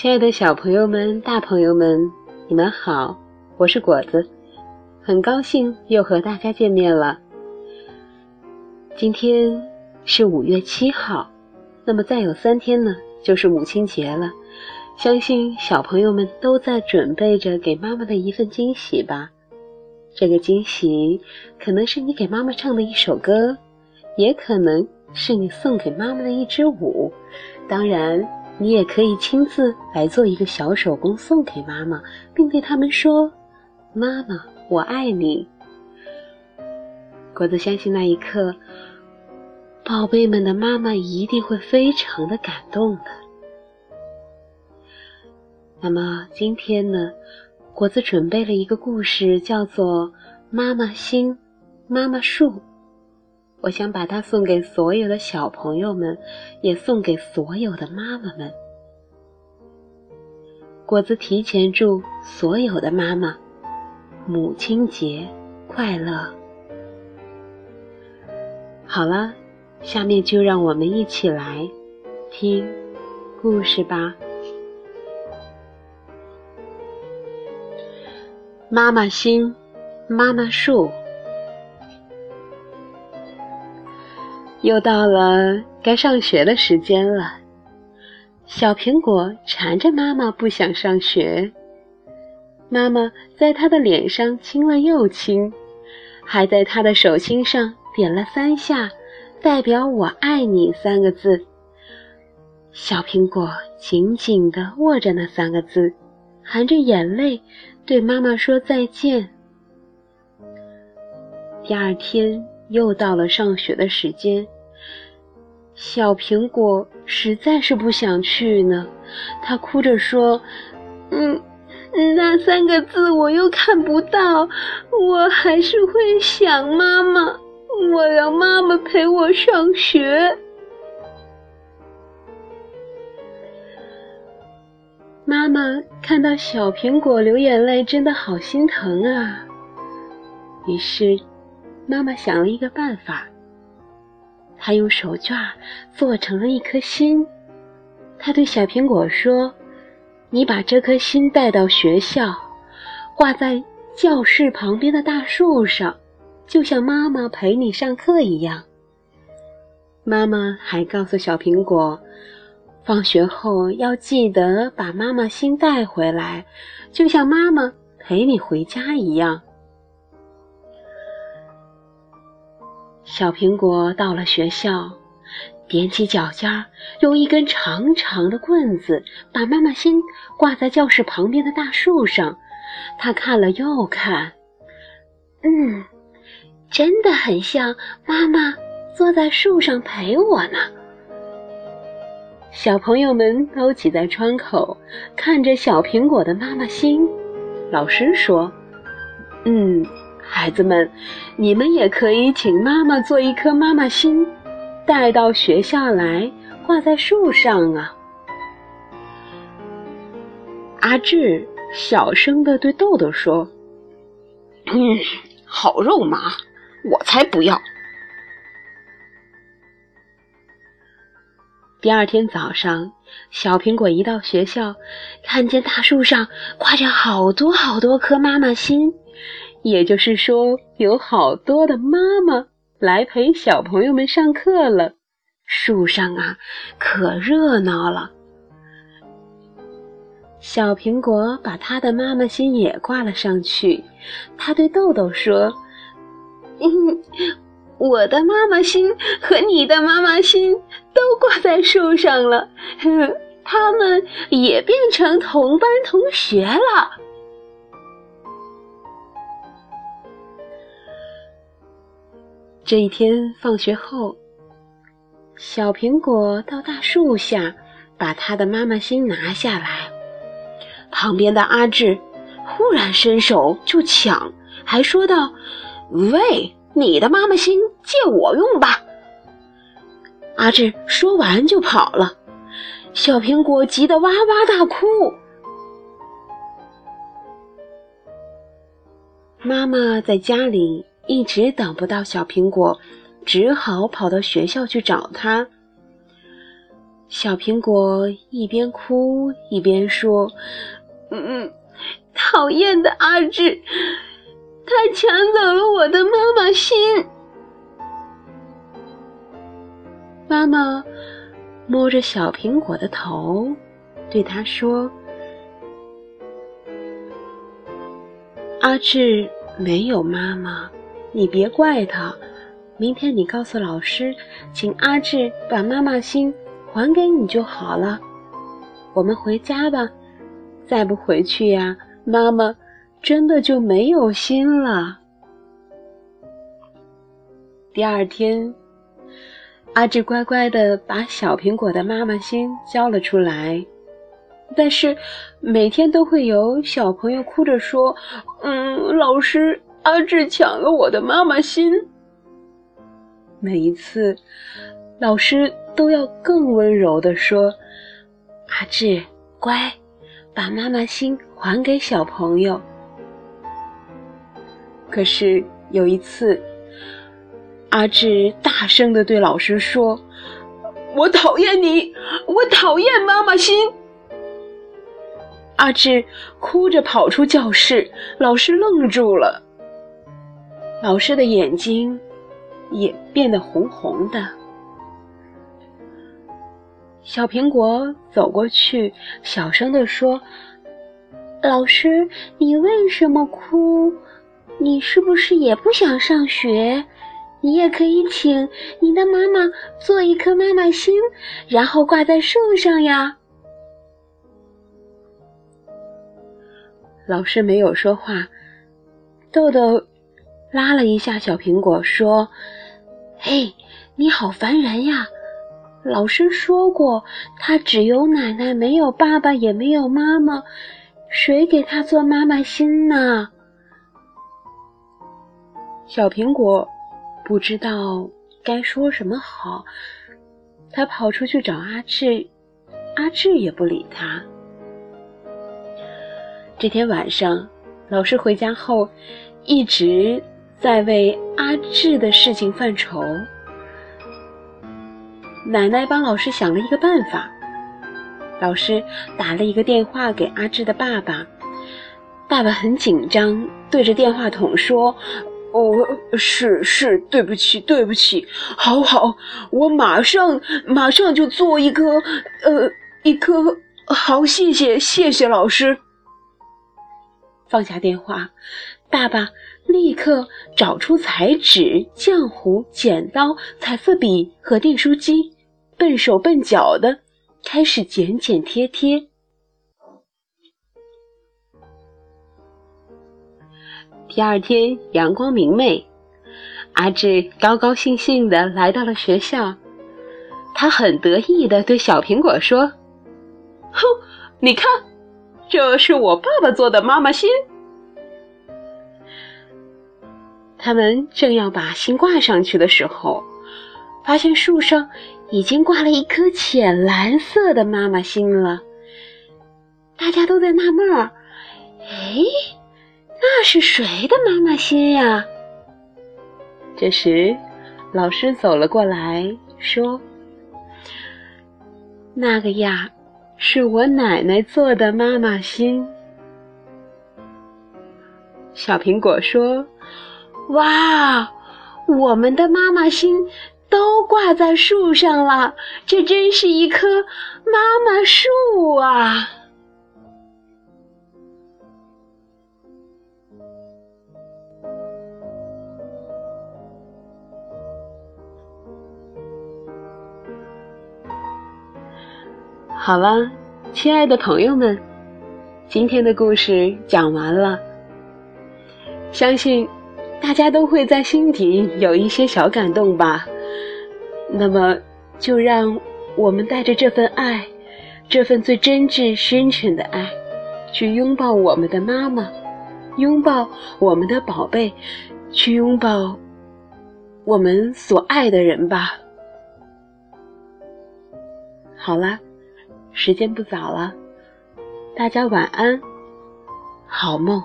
亲爱的小朋友们、大朋友们，你们好，我是果子，很高兴又和大家见面了。今天是五月七号，那么再有三天呢，就是母亲节了。相信小朋友们都在准备着给妈妈的一份惊喜吧。这个惊喜可能是你给妈妈唱的一首歌，也可能是你送给妈妈的一支舞。当然，你也可以亲自来做一个小手工送给妈妈，并对他们说：“妈妈，我爱你。”果子相信那一刻，宝贝们的妈妈一定会非常的感动的。那么今天呢，果子准备了一个故事，叫做《妈妈心，妈妈树》。我想把它送给所有的小朋友们，也送给所有的妈妈们。果子提前祝所有的妈妈母亲节快乐。好了，下面就让我们一起来听故事吧。妈妈心，妈妈树。又到了该上学的时间了，小苹果缠着妈妈不想上学。妈妈在他的脸上亲了又亲，还在他的手心上点了三下，代表“我爱你”三个字。小苹果紧紧地握着那三个字，含着眼泪。对妈妈说再见。第二天又到了上学的时间，小苹果实在是不想去呢。他哭着说：“嗯，那三个字我又看不到，我还是会想妈妈。我要妈妈陪我上学。”妈妈看到小苹果流眼泪，真的好心疼啊。于是，妈妈想了一个办法。她用手绢做成了一颗心。她对小苹果说：“你把这颗心带到学校，挂在教室旁边的大树上，就像妈妈陪你上课一样。”妈妈还告诉小苹果。放学后要记得把妈妈心带回来，就像妈妈陪你回家一样。小苹果到了学校，踮起脚尖，用一根长长的棍子把妈妈心挂在教室旁边的大树上。他看了又看，嗯，真的很像妈妈坐在树上陪我呢。小朋友们都挤在窗口，看着小苹果的妈妈心。老师说：“嗯，孩子们，你们也可以请妈妈做一颗妈妈心，带到学校来，挂在树上啊。”阿志小声的对豆豆说：“嗯，好肉麻，我才不要。”第二天早上，小苹果一到学校，看见大树上挂着好多好多颗妈妈心，也就是说，有好多的妈妈来陪小朋友们上课了。树上啊，可热闹了。小苹果把他的妈妈心也挂了上去，他对豆豆说：“嗯。”我的妈妈心和你的妈妈心都挂在树上了，他们也变成同班同学了。这一天放学后，小苹果到大树下，把他的妈妈心拿下来。旁边的阿志忽然伸手就抢，还说道：“喂！”你的妈妈心借我用吧。阿志说完就跑了，小苹果急得哇哇大哭。妈妈在家里一直等不到小苹果，只好跑到学校去找他。小苹果一边哭一边说：“嗯，讨厌的阿志，他抢走了我的妈妈心。”妈妈摸着小苹果的头，对他说：“阿志没有妈妈，你别怪他。明天你告诉老师，请阿志把妈妈心。”还给你就好了，我们回家吧。再不回去呀，妈妈真的就没有心了。第二天，阿志乖乖的把小苹果的妈妈心交了出来，但是每天都会有小朋友哭着说：“嗯，老师，阿志抢了我的妈妈心。”每一次。老师都要更温柔地说：“阿志，乖，把妈妈心还给小朋友。”可是有一次，阿志大声的对老师说：“我讨厌你，我讨厌妈妈心。”阿志哭着跑出教室，老师愣住了，老师的眼睛也变得红红的。小苹果走过去，小声地说：“老师，你为什么哭？你是不是也不想上学？你也可以请你的妈妈做一颗妈妈心，然后挂在树上呀。”老师没有说话，豆豆拉了一下小苹果，说：“嘿，你好烦人呀！”老师说过，他只有奶奶，没有爸爸，也没有妈妈，谁给他做妈妈心呢？小苹果不知道该说什么好，他跑出去找阿志，阿志也不理他。这天晚上，老师回家后一直在为阿志的事情犯愁。奶奶帮老师想了一个办法，老师打了一个电话给阿志的爸爸，爸爸很紧张，对着电话筒说：“哦，是是，对不起，对不起，好好，我马上马上就做一颗，呃，一颗，好，谢谢，谢谢老师。”放下电话，爸爸立刻找出彩纸、浆糊、剪刀、彩色笔和订书机。笨手笨脚的开始剪剪贴贴。第二天阳光明媚，阿志高高兴兴的来到了学校。他很得意的对小苹果说：“哼，你看，这是我爸爸做的妈妈心。”他们正要把心挂上去的时候，发现树上。已经挂了一颗浅蓝色的妈妈心了，大家都在纳闷儿：“哎，那是谁的妈妈心呀？”这时，老师走了过来，说：“那个呀，是我奶奶做的妈妈心。”小苹果说：“哇，我们的妈妈心！”都挂在树上了，这真是一棵妈妈树啊！好了，亲爱的朋友们，今天的故事讲完了，相信大家都会在心底有一些小感动吧。那么，就让我们带着这份爱，这份最真挚深沉的爱，去拥抱我们的妈妈，拥抱我们的宝贝，去拥抱我们所爱的人吧。好了，时间不早了，大家晚安，好梦。